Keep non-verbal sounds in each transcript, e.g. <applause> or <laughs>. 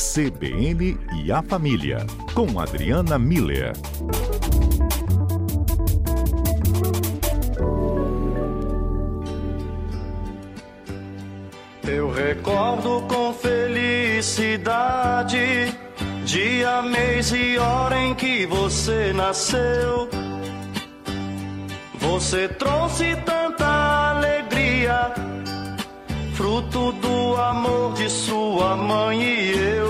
CBN e a Família, com Adriana Miller. Eu recordo com felicidade dia, mês e hora em que você nasceu. Você trouxe tanta alegria fruto do amor de sua mãe e eu.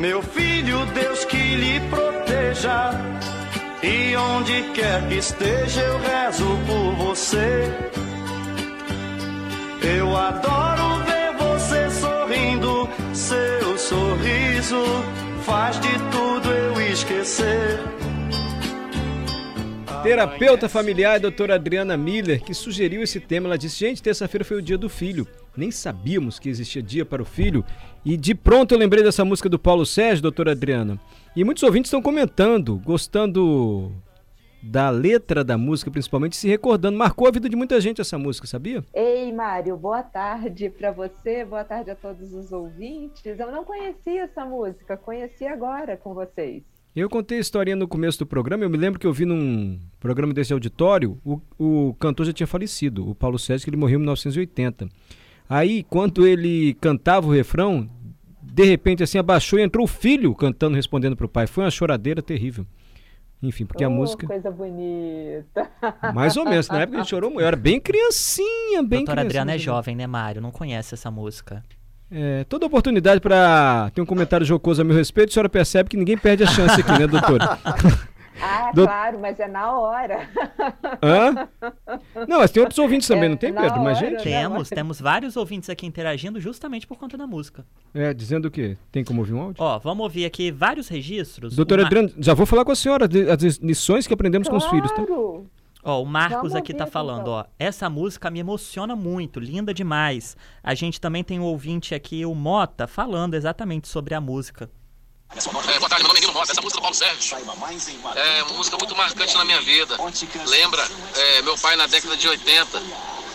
Meu filho, Deus que lhe proteja, e onde quer que esteja, eu rezo por você. Eu adoro ver você sorrindo, seu sorriso faz de tudo eu esquecer. Terapeuta familiar, a doutora Adriana Miller, que sugeriu esse tema. Ela disse: gente, terça-feira foi o dia do filho. Nem sabíamos que existia dia para o filho. E de pronto eu lembrei dessa música do Paulo Sérgio, doutora Adriana. E muitos ouvintes estão comentando, gostando da letra da música, principalmente se recordando. Marcou a vida de muita gente essa música, sabia? Ei, Mário, boa tarde para você, boa tarde a todos os ouvintes. Eu não conhecia essa música, conheci agora com vocês. Eu contei a historinha no começo do programa. Eu me lembro que eu vi num programa desse auditório, o, o cantor já tinha falecido, o Paulo Sérgio, que ele morreu em 1980. Aí, quando ele cantava o refrão, de repente assim abaixou e entrou o filho cantando, respondendo para o pai. Foi uma choradeira terrível. Enfim, porque oh, a música. coisa bonita. <laughs> Mais ou menos. Na época a gente chorou muito. Eu era bem criancinha, bem Doutora criancinha. Adriana é jovem, né, Mário? Não conhece essa música. É, toda oportunidade para ter um comentário jocoso a meu respeito, a senhora percebe que ninguém perde a chance aqui, né, doutora? <laughs> Ah, Do... claro, mas é na hora. Hã? Não, mas tem outros ouvintes também, é, não tem, Pedro? Mas, gente. Temos, temos vários ouvintes aqui interagindo justamente por conta da música. É, dizendo o quê? Tem como ouvir um áudio? Ó, vamos ouvir aqui vários registros. Doutora Mar... Adriana, já vou falar com a senhora as lições que aprendemos claro. com os filhos, tá? Ó, o Marcos aqui tá falando, ó. Essa música me emociona muito, linda demais. A gente também tem um ouvinte aqui, o Mota, falando exatamente sobre a música. É, boa tarde, meu nome é Nilo Mota. Essa música do Paulo Sérgio é uma música muito marcante na minha vida. Lembra é, meu pai na década de 80,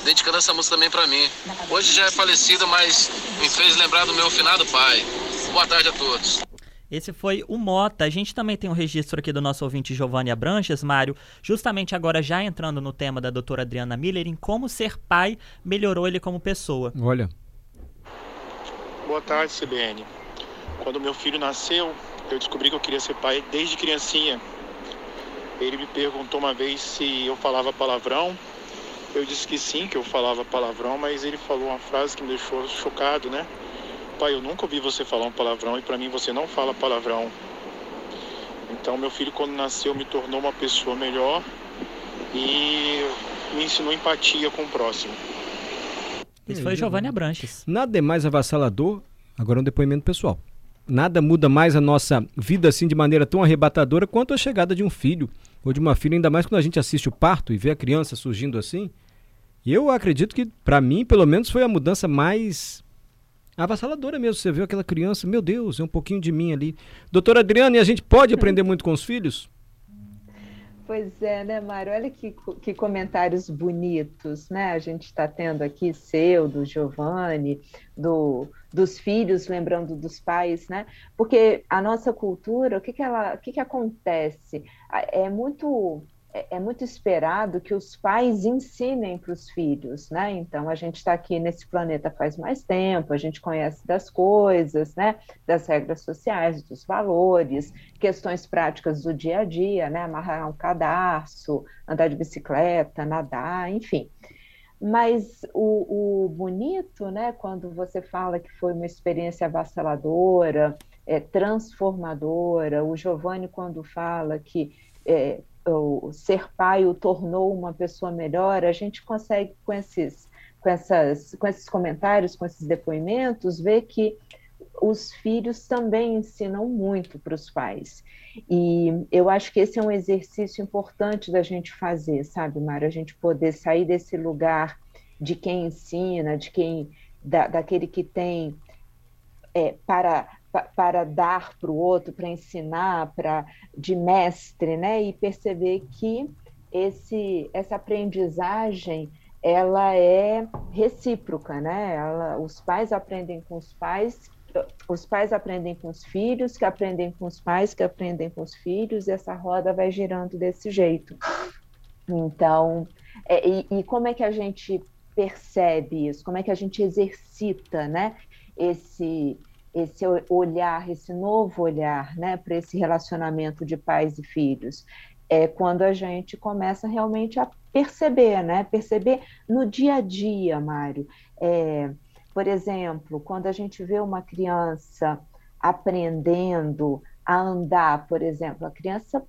dedicando essa música também para mim. Hoje já é falecido, mas me fez lembrar do meu finado pai. Boa tarde a todos. Esse foi o Mota. A gente também tem um registro aqui do nosso ouvinte Giovanni Abranches, Mário, justamente agora já entrando no tema da doutora Adriana Miller, em como ser pai melhorou ele como pessoa. Olha. Boa tarde, CBN. Quando meu filho nasceu, eu descobri que eu queria ser pai desde criancinha. Ele me perguntou uma vez se eu falava palavrão. Eu disse que sim, que eu falava palavrão, mas ele falou uma frase que me deixou chocado, né? Pai, eu nunca ouvi você falar um palavrão e para mim você não fala palavrão. Então, meu filho, quando nasceu, me tornou uma pessoa melhor e me ensinou empatia com o próximo. Esse foi Giovanni Abranches. Nada é mais avassalador, agora um depoimento pessoal nada muda mais a nossa vida assim de maneira tão arrebatadora quanto a chegada de um filho ou de uma filha, ainda mais quando a gente assiste o parto e vê a criança surgindo assim. E eu acredito que, para mim, pelo menos, foi a mudança mais avassaladora mesmo. Você vê aquela criança, meu Deus, é um pouquinho de mim ali. Doutora Adriana, e a gente pode aprender muito com os filhos? Pois é, né, Mário? Olha que, que comentários bonitos, né? A gente está tendo aqui seu, do Giovanni, do, dos filhos lembrando dos pais, né? Porque a nossa cultura, o que, que ela, o que, que acontece? É muito é, é muito esperado que os pais ensinem para os filhos, né? Então a gente está aqui nesse planeta faz mais tempo, a gente conhece das coisas, né? Das regras sociais, dos valores, questões práticas do dia a dia, né? Amarrar um cadarço, andar de bicicleta, nadar, enfim. Mas o, o bonito, né? Quando você fala que foi uma experiência avassaladora, é, transformadora, o Giovanni quando fala que é, o ser pai o tornou uma pessoa melhor, a gente consegue com esses, com essas, com esses comentários, com esses depoimentos, ver que os filhos também ensinam muito para os pais. E eu acho que esse é um exercício importante da gente fazer, sabe, Mário? A gente poder sair desse lugar de quem ensina, de quem da, daquele que tem é, para para dar para o outro, para ensinar, para de mestre, né? E perceber que esse essa aprendizagem ela é recíproca, né? Ela, os pais aprendem com os pais, os pais aprendem com os filhos, que aprendem com os pais, que aprendem com os filhos, e essa roda vai girando desse jeito. Então, é, e, e, como é que a gente percebe isso? Como é que a gente exercita, né? Esse esse olhar, esse novo olhar, né, para esse relacionamento de pais e filhos é quando a gente começa realmente a perceber, né? Perceber no dia a dia, Mário. É, por exemplo, quando a gente vê uma criança aprendendo a andar, por exemplo, a criança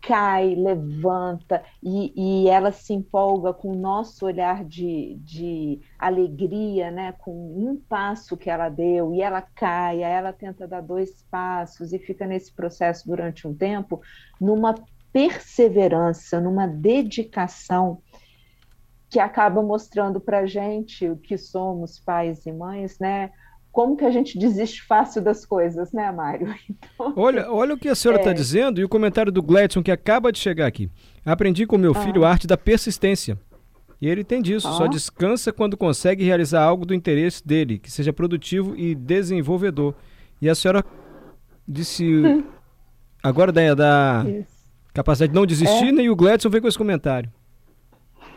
cai, levanta e, e ela se empolga com o nosso olhar de, de alegria, né? com um passo que ela deu e ela cai, aí ela tenta dar dois passos e fica nesse processo durante um tempo, numa perseverança, numa dedicação que acaba mostrando para gente o que somos pais e mães, né? Como que a gente desiste fácil das coisas, né, Mário? <laughs> Então, olha, olha o que a senhora está é... dizendo e o comentário do Gladson que acaba de chegar aqui. Aprendi com meu filho ah. a arte da persistência. E ele tem disso, ah. só descansa quando consegue realizar algo do interesse dele, que seja produtivo e desenvolvedor. E a senhora disse <laughs> agora da, da capacidade de não desistir, é. né? E o Gladson veio com esse comentário.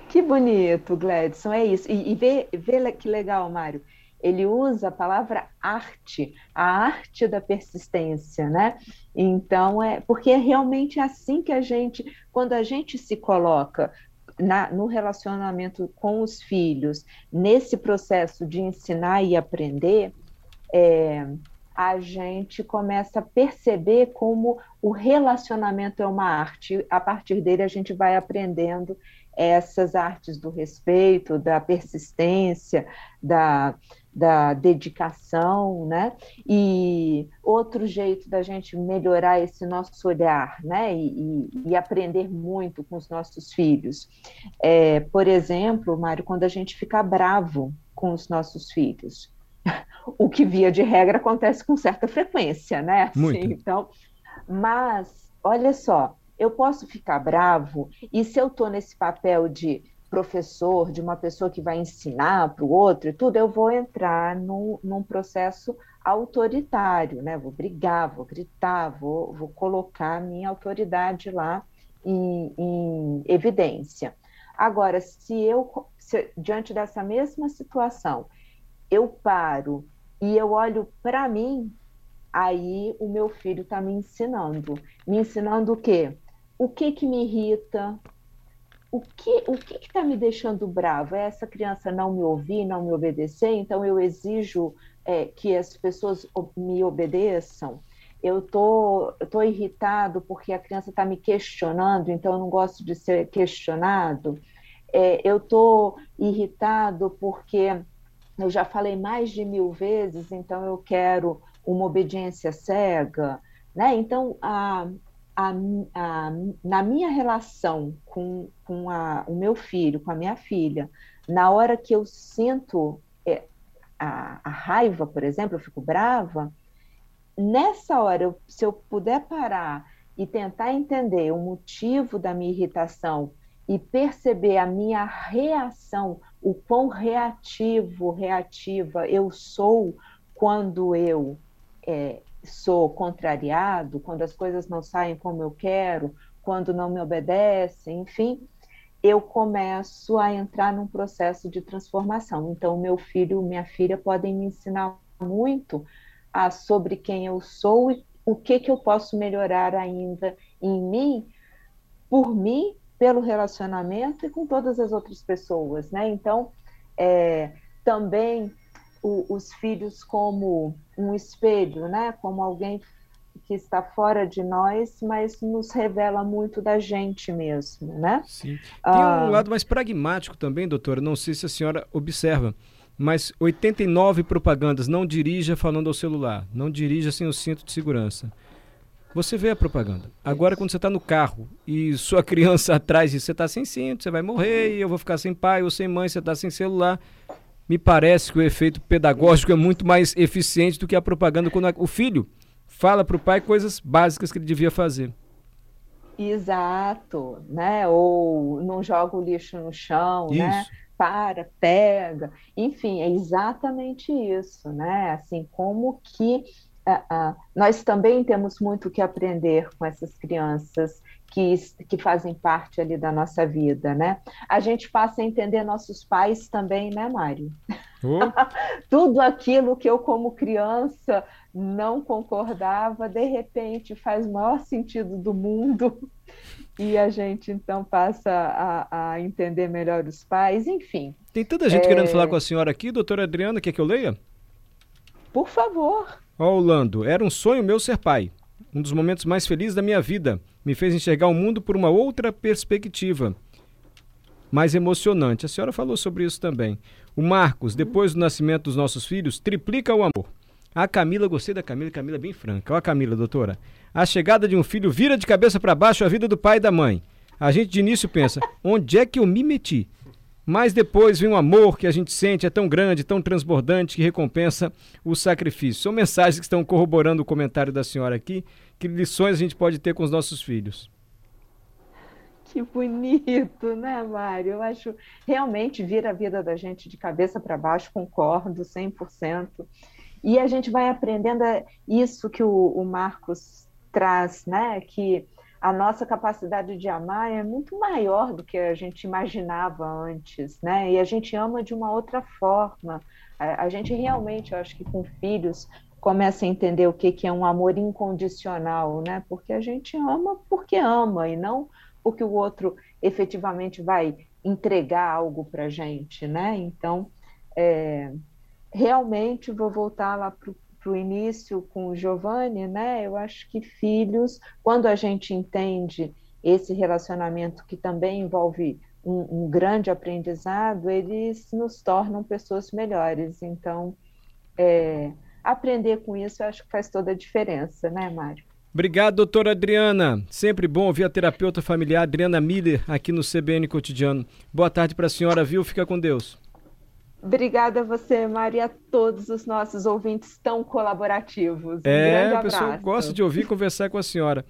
Que bonito, Gladson, é isso. E, e vê, vê que legal, Mário. Ele usa a palavra arte, a arte da persistência, né? Então, é porque é realmente assim que a gente, quando a gente se coloca na, no relacionamento com os filhos, nesse processo de ensinar e aprender, é, a gente começa a perceber como o relacionamento é uma arte. A partir dele, a gente vai aprendendo essas artes do respeito, da persistência, da, da dedicação, né? E outro jeito da gente melhorar esse nosso olhar, né? E, e, e aprender muito com os nossos filhos. É, por exemplo, Mário, quando a gente fica bravo com os nossos filhos, <laughs> o que via de regra acontece com certa frequência, né? Assim, muito. Então, mas olha só, eu posso ficar bravo, e se eu estou nesse papel de professor, de uma pessoa que vai ensinar para o outro e tudo, eu vou entrar no, num processo autoritário, né? Vou brigar, vou gritar, vou, vou colocar minha autoridade lá em, em evidência. Agora, se eu, se, diante dessa mesma situação, eu paro e eu olho para mim, aí o meu filho está me ensinando. Me ensinando o quê? O que que me irrita, o que o que está me deixando bravo? É essa criança não me ouvir, não me obedecer, então eu exijo é, que as pessoas me obedeçam. Eu tô, eu tô irritado porque a criança está me questionando, então eu não gosto de ser questionado. É, eu tô irritado porque eu já falei mais de mil vezes, então eu quero uma obediência cega, né? Então a, a, a, na minha relação com, com a, o meu filho, com a minha filha, na hora que eu sinto é, a, raiva, por exemplo, eu fico brava, nessa hora, eu, se eu puder parar e tentar entender o motivo da minha irritação e perceber a minha reação, o quão reativo, reativa eu sou quando eu é, sou contrariado, quando as coisas não saem como eu quero, quando não me obedecem, enfim, eu começo a entrar num processo de transformação. Então, meu filho, minha filha podem me ensinar muito a, sobre quem eu sou e o que, que eu posso melhorar ainda em mim, por mim, pelo relacionamento e com todas as outras pessoas, né? Então, é, também o, os filhos como um espelho, né? Como alguém que está fora de nós, mas nos revela muito da gente mesmo, né? Sim. Tem ah, um lado mais pragmático também, doutora. Não sei se a senhora observa, mas 89 propagandas. Não dirija falando ao celular. Não dirija sem o cinto de segurança. Você vê a propaganda. Agora, quando você está no carro e sua <laughs> criança atrás e você está sem cinto, você vai morrer e eu vou ficar sem pai ou sem mãe, você está sem celular me parece que o efeito pedagógico é muito mais eficiente do que a propaganda quando o filho fala para o pai coisas básicas que ele devia fazer. Exato, né? Ou não joga o lixo no chão, né? Isso. né? para, pega, enfim, é exatamente isso, né? Assim, como que uh, uh, nós também temos muito que aprender com essas crianças que, que fazem parte ali da nossa vida, né? A gente passa a entender nossos pais também, né, Mário? Oh. <laughs> Tudo aquilo que eu, como criança, não concordava, de repente faz o maior sentido do mundo e a gente então passa a, a entender melhor os pais, enfim. Tem tanta gente é... querendo falar com a senhora aqui, doutora Adriana, quer que eu leia? Por favor. Ó, Orlando, era um sonho meu ser pai. Um dos momentos mais felizes da minha vida. Me fez enxergar o mundo por uma outra perspectiva. Mais emocionante. A senhora falou sobre isso também. O Marcos, depois do nascimento dos nossos filhos, triplica o amor. A Camila, gostei da Camila, Camila é bem franca. Olha a Camila, doutora. A chegada de um filho vira de cabeça para baixo a vida do pai e da mãe. A gente de início pensa, onde é que eu me meti? Mas depois vem um amor que a gente sente, é tão grande, tão transbordante, que recompensa o sacrifício. São mensagens que estão corroborando o comentário da senhora aqui. Que lições a gente pode ter com os nossos filhos? Que bonito, né, Mário? Eu acho realmente vira a vida da gente de cabeça para baixo, concordo 100%. E a gente vai aprendendo é isso que o, o Marcos traz, né? Que a nossa capacidade de amar é muito maior do que a gente imaginava antes, né? E a gente ama de uma outra forma. A, a gente realmente, eu acho que com filhos, começa a entender o que, que é um amor incondicional, né? Porque a gente ama porque ama e não porque o outro efetivamente vai entregar algo para gente, né? Então, é, realmente vou voltar lá para o início com o Giovanni, né? Eu acho que filhos, quando a gente entende esse relacionamento que também envolve um, um grande aprendizado, eles nos tornam pessoas melhores. Então, é, aprender com isso eu acho que faz toda a diferença, né, Mário? Obrigado, doutora Adriana. Sempre bom ouvir a terapeuta familiar Adriana Miller aqui no CBN Cotidiano. Boa tarde para a senhora, viu? Fica com Deus. Obrigada a você, Maria, e a todos os nossos ouvintes tão colaborativos. Um é, o pessoal gosta de ouvir e conversar com a senhora.